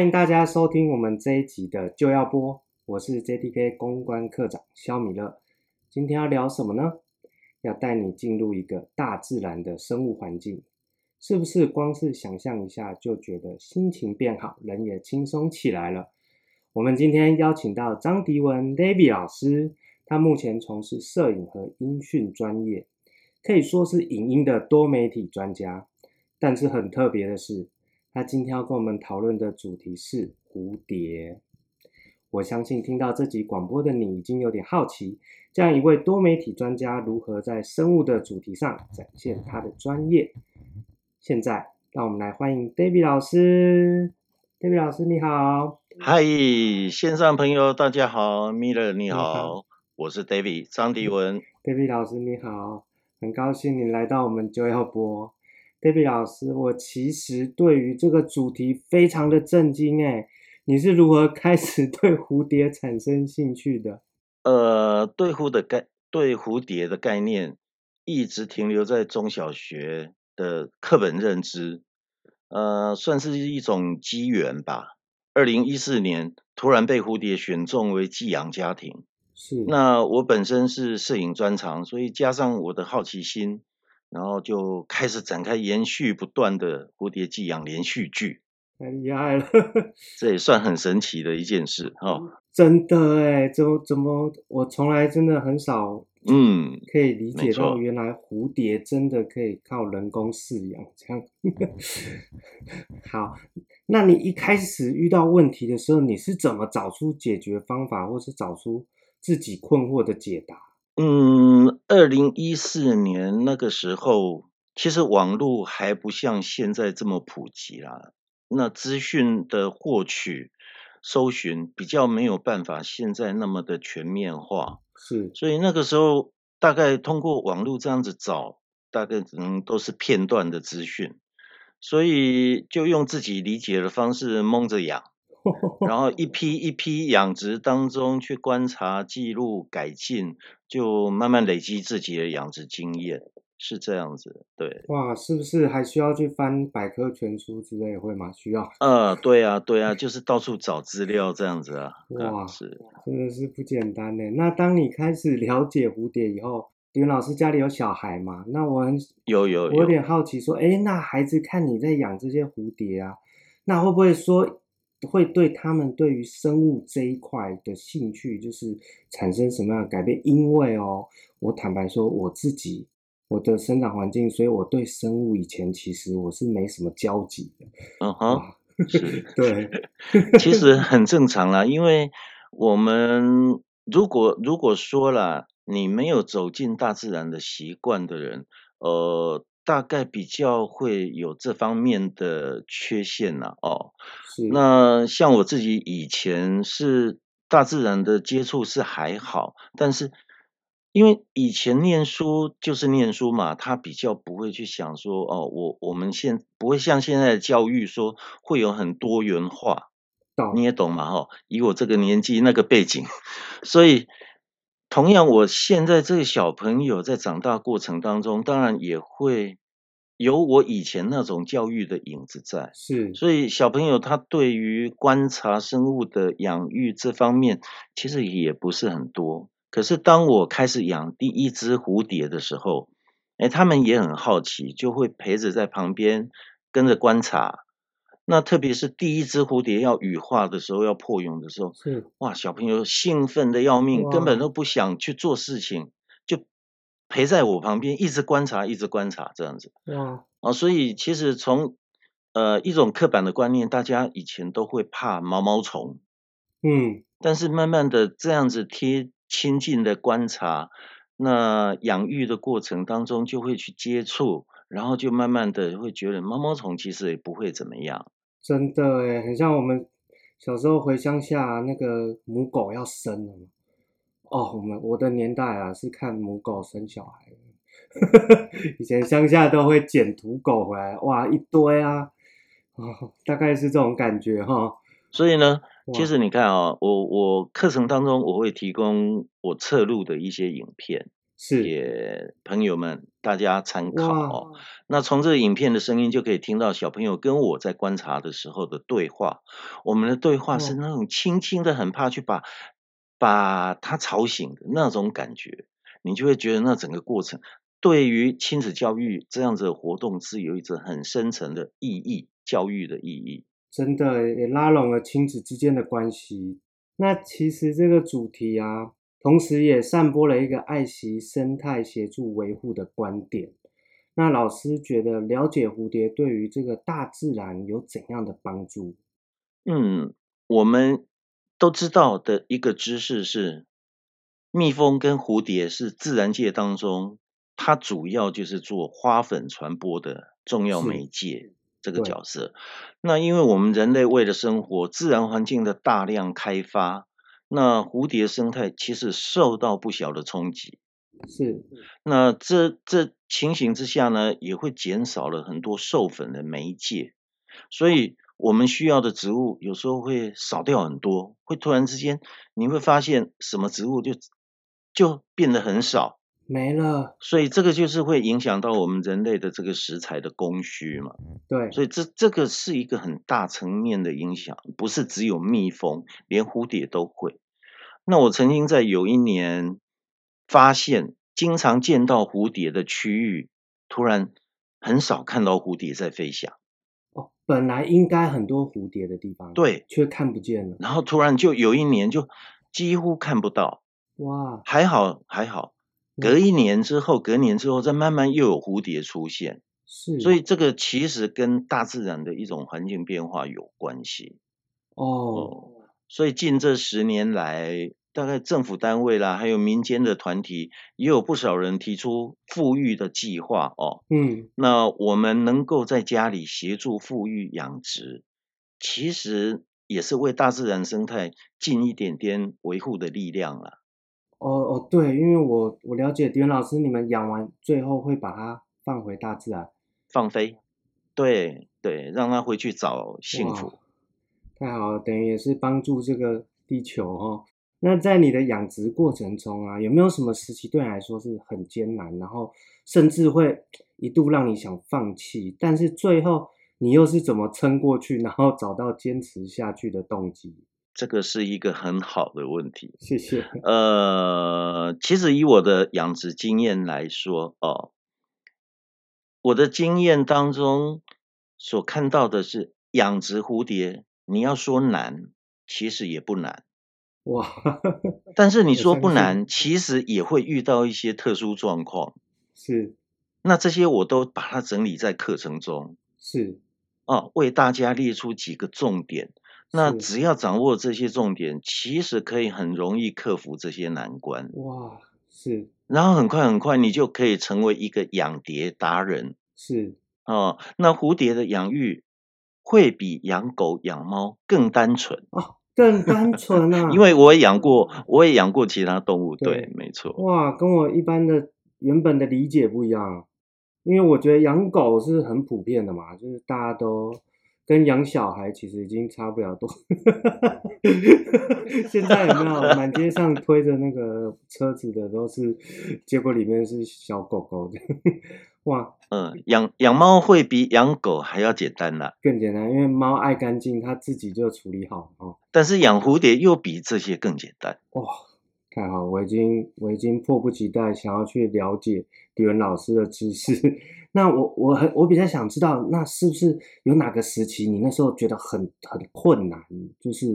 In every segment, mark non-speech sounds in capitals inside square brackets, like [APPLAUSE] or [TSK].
欢迎大家收听我们这一集的就要播，我是 JTK 公关课长肖米勒。今天要聊什么呢？要带你进入一个大自然的生物环境，是不是光是想象一下就觉得心情变好，人也轻松起来了？我们今天邀请到张迪文 David 老师，他目前从事摄影和音讯专业，可以说是影音的多媒体专家。但是很特别的是，他今天要跟我们讨论的主题是蝴蝶。我相信听到这集广播的你已经有点好奇，这样一位多媒体专家如何在生物的主题上展现他的专业。现在，让我们来欢迎 David 老师。David 老师你好，嗨，线上朋友大家好，Miller 你好，你好，我是 David 张迪文。David 老师你好，很高兴你来到我们九幺播。David 老师，我其实对于这个主题非常的震惊诶，你是如何开始对蝴蝶产生兴趣的？呃，对蝴的概对蝴蝶的概念一直停留在中小学的课本认知，呃，算是一种机缘吧。二零一四年突然被蝴蝶选中为寄养家庭，是。那我本身是摄影专长，所以加上我的好奇心。然后就开始展开延续不断的蝴蝶寄养连续剧，太厉害了，[LAUGHS] 这也算很神奇的一件事哦。真的哎，怎么怎么，我从来真的很少，嗯，可以理解到原来蝴蝶真的可以靠人工饲养这样。[LAUGHS] 好，那你一开始遇到问题的时候，你是怎么找出解决方法，或是找出自己困惑的解答？嗯，二零一四年那个时候，其实网络还不像现在这么普及啦。那资讯的获取、搜寻比较没有办法现在那么的全面化，是。所以那个时候，大概通过网络这样子找，大概只能都是片段的资讯，所以就用自己理解的方式蒙着养。[LAUGHS] 然后一批一批养殖当中去观察、记录、改进，就慢慢累积自己的养殖经验，是这样子。对，哇，是不是还需要去翻百科全书之类的会吗？需要。呃，对啊，对啊，就是到处找资料这样子啊。哇，是，真的是不简单呢。那当你开始了解蝴蝶以后，迪文老师家里有小孩嘛？那我很有有，有，我有点好奇，说，哎，那孩子看你在养这些蝴蝶啊，那会不会说？会对他们对于生物这一块的兴趣，就是产生什么样的改变？因为哦，我坦白说，我自己我的生长环境，所以我对生物以前其实我是没什么交集的。嗯哼，对，其实很正常啦，因为我们如果如果说了你没有走进大自然的习惯的人，呃。大概比较会有这方面的缺陷呐，哦，那像我自己以前是大自然的接触是还好，但是因为以前念书就是念书嘛，他比较不会去想说，哦，我我们现不会像现在的教育说会有很多元化，你也懂嘛，哈，以我这个年纪那个背景，所以。同样，我现在这个小朋友在长大过程当中，当然也会有我以前那种教育的影子在。是，所以小朋友他对于观察生物的养育这方面，其实也不是很多。可是当我开始养第一只蝴蝶的时候，哎，他们也很好奇，就会陪着在旁边跟着观察。那特别是第一只蝴蝶要羽化的时候，要破蛹的时候，是哇，小朋友兴奋的要命，根本都不想去做事情，就陪在我旁边，一直观察，一直观察这样子。哇，哦，所以其实从呃一种刻板的观念，大家以前都会怕毛毛虫，嗯，但是慢慢的这样子贴亲近的观察，那养育的过程当中就会去接触，然后就慢慢的会觉得毛毛虫其实也不会怎么样。真的诶，很像我们小时候回乡下，那个母狗要生了嘛。哦，我们我的年代啊，是看母狗生小孩。[LAUGHS] 以前乡下都会捡土狗回来，哇，一堆啊，哦，大概是这种感觉哈、哦。所以呢，其实你看啊、哦，我我课程当中我会提供我侧录的一些影片。是，给朋友们大家参考哦。那从这个影片的声音就可以听到小朋友跟我在观察的时候的对话。我们的对话是那种轻轻的，很怕去把把他吵醒的那种感觉。你就会觉得那整个过程对于亲子教育这样子的活动是有一种很深层的意义，教育的意义。真的也拉拢了亲子之间的关系。那其实这个主题啊。同时也散播了一个爱惜生态、协助维护的观点。那老师觉得了解蝴蝶对于这个大自然有怎样的帮助？嗯，我们都知道的一个知识是，蜜蜂跟蝴蝶是自然界当中，它主要就是做花粉传播的重要媒介这个角色。那因为我们人类为了生活，自然环境的大量开发。那蝴蝶生态其实受到不小的冲击，是。那这这情形之下呢，也会减少了很多授粉的媒介，所以我们需要的植物有时候会少掉很多，会突然之间你会发现什么植物就就变得很少，没了。所以这个就是会影响到我们人类的这个食材的供需嘛。对。所以这这个是一个很大层面的影响，不是只有蜜蜂，连蝴蝶都会。那我曾经在有一年发现，经常见到蝴蝶的区域，突然很少看到蝴蝶在飞翔。哦，本来应该很多蝴蝶的地方，对，却看不见了。然后突然就有一年就几乎看不到。哇，还好还好，隔一年之后，隔年之后，再慢慢又有蝴蝶出现。是，所以这个其实跟大自然的一种环境变化有关系。哦，哦，所以近这十年来。大概政府单位啦，还有民间的团体，也有不少人提出富裕的计划哦。嗯，那我们能够在家里协助富裕养殖，其实也是为大自然生态尽一点点维护的力量啦。哦哦，对，因为我我了解迪文老师，你们养完最后会把它放回大自然，放飞，对对，让它回去找幸福。太好了，等于也是帮助这个地球哦。那在你的养殖过程中啊，有没有什么时期对你来说是很艰难，然后甚至会 [TSK] 一度让你想放弃，但是最后你又是怎么撑过去，然后找到坚持下去的动机？这个是一个很好的问题，谢谢。呃，其实以我的养殖经验来说，哦，我的经验当中所看到的是养殖蝴蝶，你要说难，其实也不难。哇！[LAUGHS] 但是你说不难，其实也会遇到一些特殊状况。是，那这些我都把它整理在课程中。是，哦，为大家列出几个重点。那只要掌握这些重点，其实可以很容易克服这些难关。哇，是。然后很快很快，你就可以成为一个养蝶达人。是。哦，那蝴蝶的养育会比养狗养猫更单纯。哦。更单纯啊！[LAUGHS] 因为我也养过，我也养过其他动物，对，对，没错。哇，跟我一般的原本的理解不一样，因为我觉得养狗是很普遍的嘛，就是大家都跟养小孩其实已经差不了多。[LAUGHS] 现在有没有满街上推着那个车子的都是，结果里面是小狗狗的。哇，嗯，养养猫会比养狗还要简单啦，更简单，因为猫爱干净，它自己就处理好哦。但是养蝴蝶又比这些更简单。哇，太好，我已经我已经迫不及待想要去了解迪文老师的知识。那我我很我比较想知道，那是不是有哪个时期你那时候觉得很很困难，就是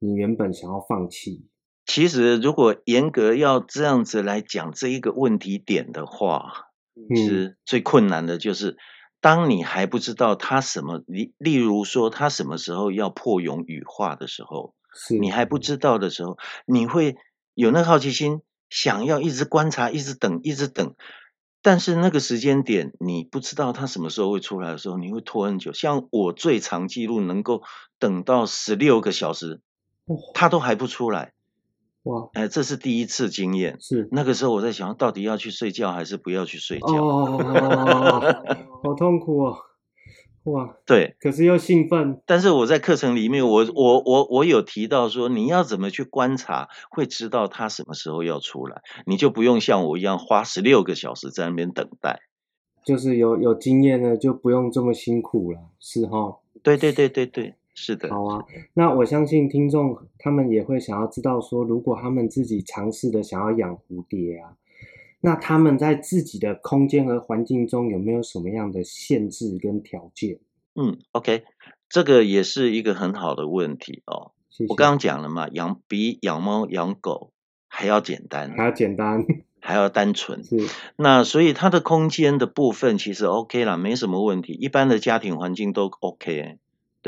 你原本想要放弃？其实如果严格要这样子来讲这一个问题点的话，其实最困难的就是当你还不知道他什么，例例如说他什么时候要破蛹羽化的时候，是你还不知道的时候，你会有那个好奇心，想要一直观察，一直等，一直等。但是那个时间点，你不知道它什么时候会出来的时候，你会拖很久。像我最长记录能够等到十六个小时，它都还不出来。哇，哎，这是第一次经验。是那个时候我在想，到底要去睡觉还是不要去睡觉？哦，[LAUGHS] 好痛苦哦。哇，对，可是又兴奋。但是我在课程里面，我我我我有提到说，你要怎么去观察，会知道他什么时候要出来，你就不用像我一样花十六个小时在那边等待。就是有有经验呢，就不用这么辛苦了，是哈？对对对对对，是的。好啊，那我相信听众他们也会想要知道说，如果他们自己尝试的想要养蝴蝶啊。那他们在自己的空间和环境中有没有什么样的限制跟条件？嗯，OK，这个也是一个很好的问题哦。谢谢。我刚刚讲了嘛，养比养猫养狗还要简单，还要简单，[LAUGHS] 还要单纯。是。那所以它的空间的部分其实 OK 啦，没什么问题，一般的家庭环境都 OK。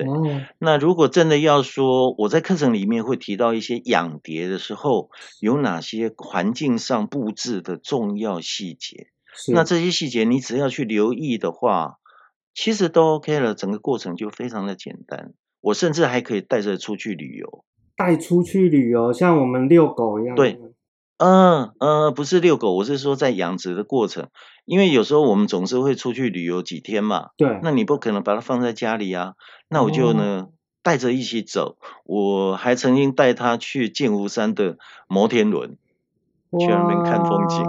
对，哦，那如果真的要说，我在课程里面会提到一些养蝶的时候，有哪些环境上布置的重要细节？那这些细节你只要去留意的话，其实都 OK 了，整个过程就非常的简单。我甚至还可以带着出去旅游，带出去旅游，像我们遛狗一样。对。嗯嗯，不是遛狗，我是说在养殖的过程，因为有时候我们总是会出去旅游几天嘛。对。那你不可能把它放在家里啊，那我就呢、哦、带着一起走。我还曾经带它去剑湖山的摩天轮，去那边看风景。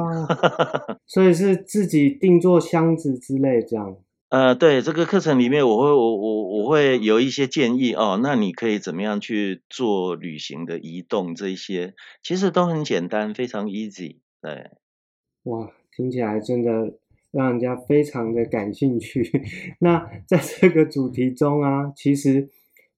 [LAUGHS] 所以是自己定做箱子之类这样。呃，对，这个课程里面我会我我我会有一些建议哦，那你可以怎么样去做旅行的移动这一些，其实都很简单，非常 easy。对，哇，听起来真的让人家非常的感兴趣。[LAUGHS] 那在这个主题中啊，其实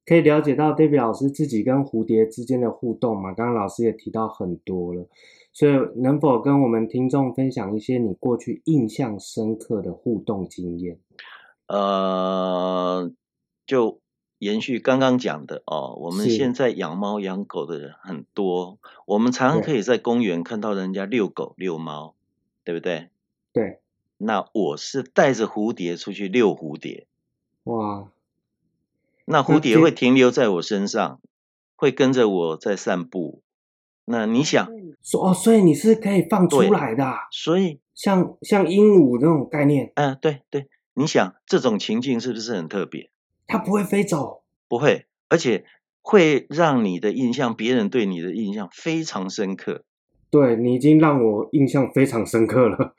可以了解到 David 老师自己跟蝴蝶之间的互动嘛，刚刚老师也提到很多了。所以，能否跟我们听众分享一些你过去印象深刻的互动经验？呃，就延续刚刚讲的哦，我们现在养猫养狗的人很多，我们常常可以在公园看到人家遛狗遛猫，对不对？对。那我是带着蝴蝶出去遛蝴蝶。哇。那蝴蝶会停留在我身上，会跟着我在散步。那你想说哦，所以你是可以放出来的，所以像像鹦鹉那种概念，嗯，对对，你想这种情境是不是很特别？它不会飞走，不会，而且会让你的印象，别人对你的印象非常深刻。对，你已经让我印象非常深刻了，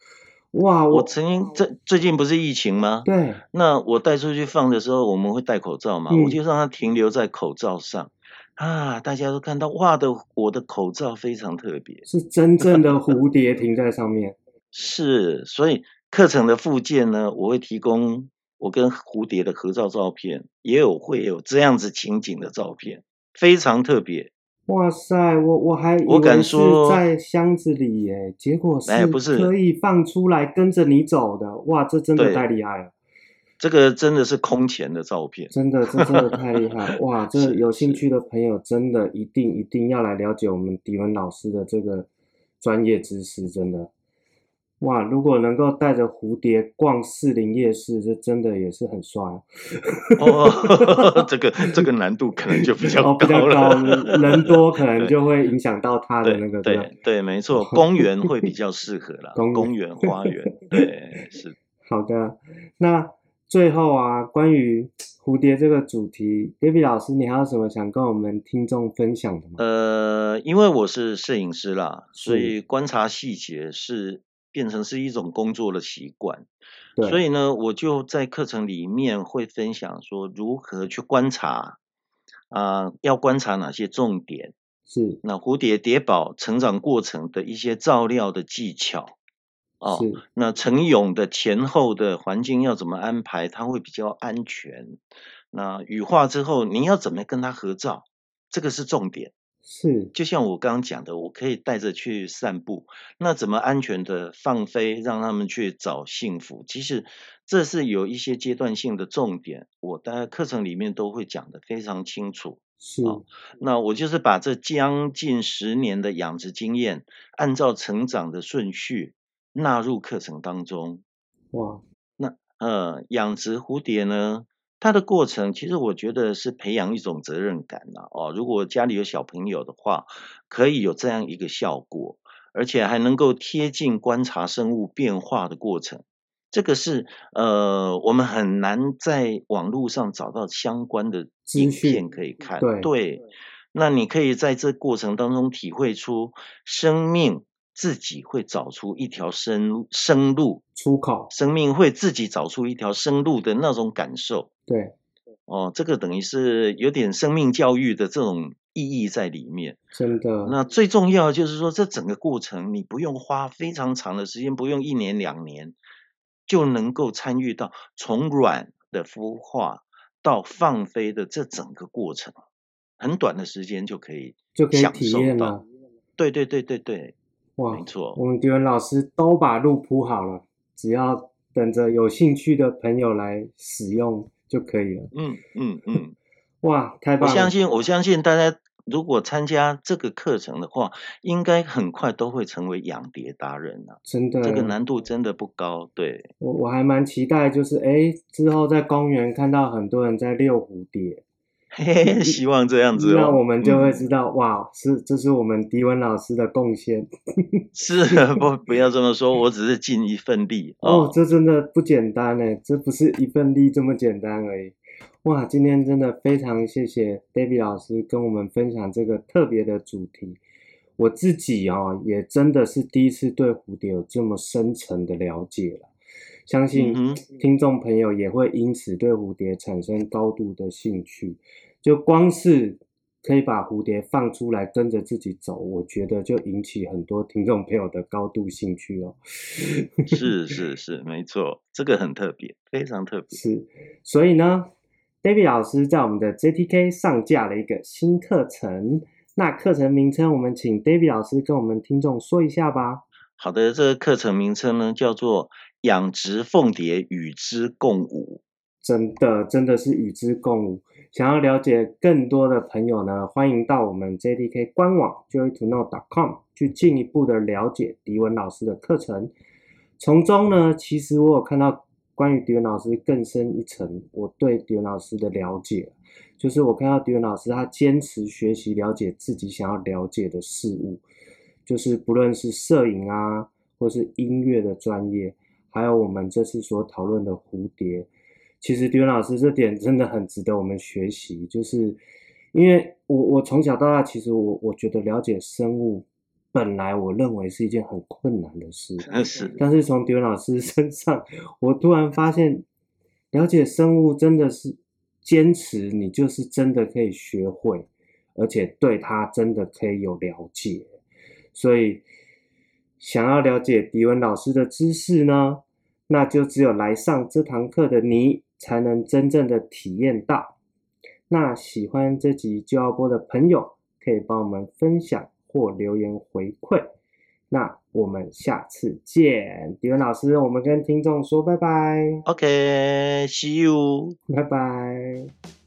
哇！我，我曾经这最近不是疫情吗？对，那我带出去放的时候，我们会戴口罩嘛，嗯，我就让它停留在口罩上。啊！大家都看到，哇的，我的口罩非常特别，是真正的 [LAUGHS] 蝴蝶停在上面。是，所以课程的附件呢，我会提供我跟蝴蝶的合照照片，也有会有这样子情景的照片，非常特别。哇塞，我我还我敢说在箱子里耶，结果是不是可以放出来跟着你走的。哇，这真的太厉害了。这个真的是空前的照片，真的，这真的太厉害 [LAUGHS] 哇！这有兴趣的朋友真的一定一定要来了解我们迪文老师的这个专业知识，真的哇！如果能够带着蝴蝶逛士林夜市，这真的也是很帅哦。这个这个难度可能就比较高了，哦，比较高，人多可能就会影响到他的那个对对，对，对，没错，[LAUGHS] 公园会比较适合啦，公园花园 [LAUGHS] 对是 [LAUGHS] 好的那。最后啊，关于蝴蝶这个主题，David 老师，你还有什么想跟我们听众分享的吗？呃，因为我是摄影师啦，所以观察细节是变成是一种工作的习惯。对，所以呢，我就在课程里面会分享说如何去观察啊、呃，要观察哪些重点是那蝴蝶蝶宝成长过程的一些照料的技巧。哦，那成蛹的前后的环境要怎么安排，它会比较安全。那羽化之后，你要怎么跟它合照，这个是重点。是，就像我刚刚讲的，我可以带着去散步，那怎么安全的放飞，让他们去找幸福？其实这是有一些阶段性的重点，我在课程里面都会讲的非常清楚。是，哦，那我就是把这将近十年的养殖经验，按照成长的顺序。纳入课程当中，哇，那呃，养殖蝴蝶呢，它的过程其实我觉得是培养一种责任感呐、啊。哦，如果家里有小朋友的话，可以有这样一个效果，而且还能够贴近观察生物变化的过程。这个是呃，我们很难在网络上找到相关的影片可以看。对，对，那你可以在这过程当中体会出生命。自己会找出一条生生路出口，生命会自己找出一条生路的那种感受。对，哦，这个等于是有点生命教育的这种意义在里面。真的。那最重要就是说，这整个过程你不用花非常长的时间，不用一年两年，就能够参与到从卵的孵化到放飞的这整个过程，很短的时间就可以就可以体验到。对对对对对。哇，没错，我们迪文老师都把路铺好了，只要等着有兴趣的朋友来使用就可以了。嗯嗯嗯，[LAUGHS] 哇，太棒了！我相信，我相信大家如果参加这个课程的话，应该很快都会成为养蝶达人了。真的，这个难度真的不高。对，我我还蛮期待，就是哎，之后在公园看到很多人在遛蝴蝶。嘿嘿，希望这样子，哦，那我们就会知道，嗯、哇，是这是我们迪文老师的贡献。[LAUGHS] [LAUGHS] 是不不要这么说，我只是尽一份力哦，哦。这真的不简单呢，这不是一份力这么简单而已。哇，今天真的非常谢谢 David 老师跟我们分享这个特别的主题。我自己哦，也真的是第一次对蝴蝶有这么深层的了解了。相信听众朋友也会因此对蝴蝶产生高度的兴趣。就光是可以把蝴蝶放出来跟着自己走，我觉得就引起很多听众朋友的高度兴趣哦。[LAUGHS] 是是是，没错，这个很特别，非常特别。是，所以呢，David 老师在我们的 JTK 上架了一个新课程。那课程名称，我们请 David 老师跟我们听众说一下吧。好的，这个课程名称呢，叫做。养殖凤蝶与之共舞，真的真的是与之共舞。想要了解更多的朋友呢，欢迎到我们 JDK 官网 joytoknow.com 去进一步的了解迪文老师的课程。从中呢，其实我有看到关于迪文老师更深一层，我对迪文老师的了解，就是我看到迪文老师他坚持学习了解自己想要了解的事物，就是不论是摄影啊，或是音乐的专业。还有我们这次所讨论的蝴蝶，其实迪文老师这点真的很值得我们学习。就是因为我我从小到大，其实我我觉得了解生物，本来我认为是一件很困难的事。是。但是从迪文老师身上，我突然发现，了解生物真的是坚持，你就是真的可以学会，而且对它真的可以有了解。所以。想要了解迪文老师的知识呢，那就只有来上这堂课的你才能真正的体验到。那喜欢这集就要播的朋友，可以帮我们分享或留言回馈。那我们下次见，迪文老师，我们跟听众说拜拜。OK，see you，拜拜。